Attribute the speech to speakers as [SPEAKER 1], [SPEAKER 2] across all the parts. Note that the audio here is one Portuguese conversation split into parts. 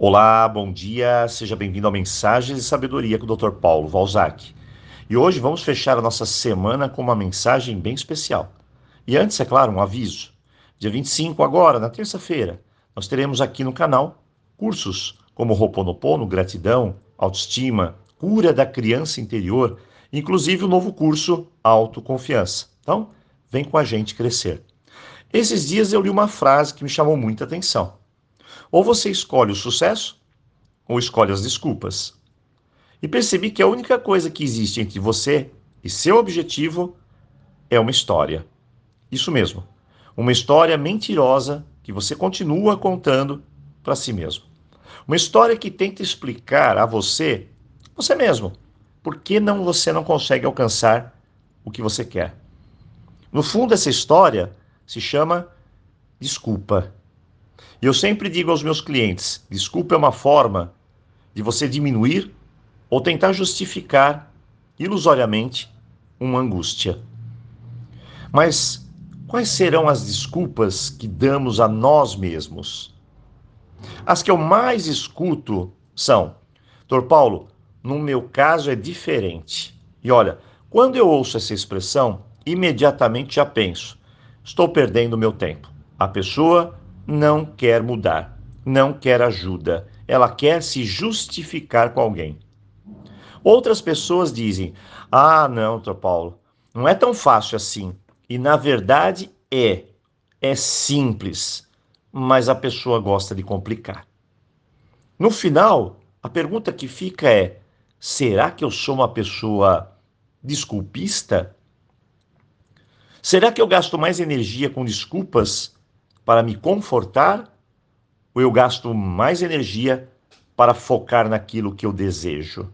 [SPEAKER 1] Olá, bom dia, seja bem-vindo ao Mensagens de Sabedoria com o Dr. Paulo Valzac. E hoje vamos fechar a nossa semana com uma mensagem bem especial. E antes, é claro, um aviso. Dia 25, agora, na terça-feira, nós teremos aqui no canal cursos como Roponopono, Gratidão, Autoestima, Cura da Criança Interior, inclusive o novo curso Autoconfiança. Então, vem com a gente crescer. Esses dias eu li uma frase que me chamou muita atenção. Ou você escolhe o sucesso, ou escolhe as desculpas. E percebi que a única coisa que existe entre você e seu objetivo é uma história. Isso mesmo, uma história mentirosa que você continua contando para si mesmo. Uma história que tenta explicar a você, você mesmo, por que não você não consegue alcançar o que você quer. No fundo, essa história se chama desculpa. E eu sempre digo aos meus clientes: desculpa é uma forma de você diminuir ou tentar justificar ilusoriamente uma angústia. Mas quais serão as desculpas que damos a nós mesmos? As que eu mais escuto são: Dr. Paulo, no meu caso é diferente. E olha, quando eu ouço essa expressão, imediatamente já penso: estou perdendo meu tempo. A pessoa não quer mudar, não quer ajuda, ela quer se justificar com alguém. Outras pessoas dizem: Ah, não, Dr. Paulo, não é tão fácil assim. E na verdade é. É simples, mas a pessoa gosta de complicar. No final, a pergunta que fica é: será que eu sou uma pessoa desculpista? Será que eu gasto mais energia com desculpas para me confortar ou eu gasto mais energia para focar naquilo que eu desejo?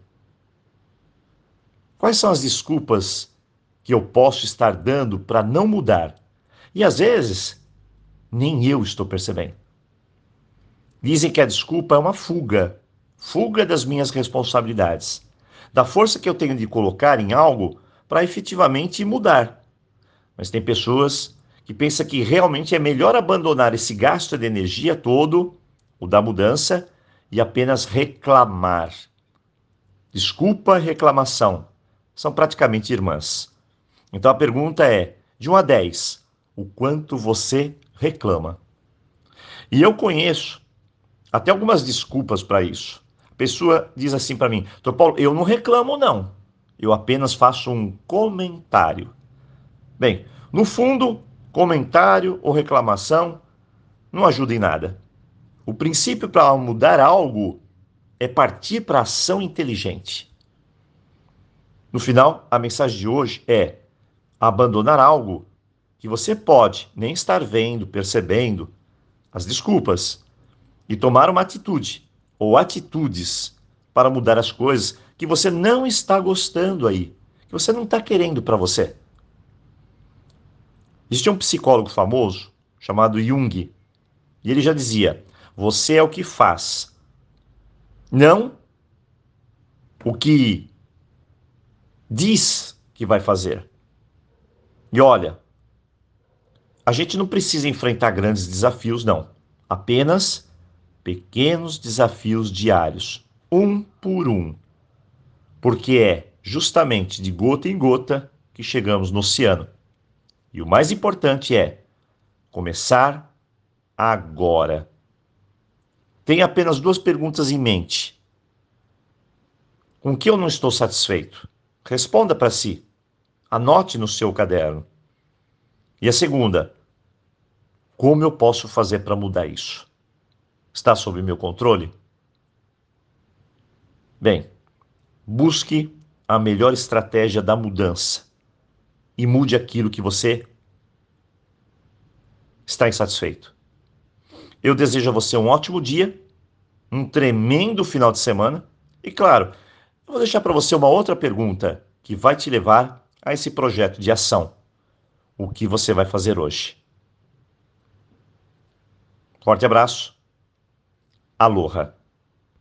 [SPEAKER 1] Quais são as desculpas que eu posso estar dando para não mudar? E às vezes, nem eu estou percebendo. Dizem que a desculpa é uma fuga fuga das minhas responsabilidades, da força que eu tenho de colocar em algo para efetivamente mudar. Mas tem pessoas que pensa que realmente é melhor abandonar esse gasto de energia todo, o da mudança, e apenas reclamar. Desculpa, reclamação. São praticamente irmãs. Então a pergunta é: de 1 a 10, o quanto você reclama? E eu conheço até algumas desculpas para isso. A pessoa diz assim para mim: Doutor Paulo, eu não reclamo, não. Eu apenas faço um comentário. Bem, no fundo, comentário ou reclamação não ajuda em nada. O princípio para mudar algo é partir para ação inteligente. No final, a mensagem de hoje é abandonar algo que você pode nem estar vendo, percebendo, as desculpas, e tomar uma atitude ou atitudes para mudar as coisas que você não está gostando aí, que você não está querendo para você. Existia um psicólogo famoso chamado Jung, e ele já dizia: você é o que faz, não o que diz que vai fazer. E olha, a gente não precisa enfrentar grandes desafios, não. Apenas pequenos desafios diários, um por um. Porque é justamente de gota em gota que chegamos no oceano. E o mais importante é começar agora. Tenha apenas duas perguntas em mente. Com que eu não estou satisfeito? Responda para si. Anote no seu caderno. E a segunda, como eu posso fazer para mudar isso? Está sob meu controle? Bem, busque a melhor estratégia da mudança e mude aquilo que você está insatisfeito. Eu desejo a você um ótimo dia, um tremendo final de semana e, claro, eu vou deixar para você uma outra pergunta que vai te levar a esse projeto de ação. O que você vai fazer hoje? Forte abraço. Aloha.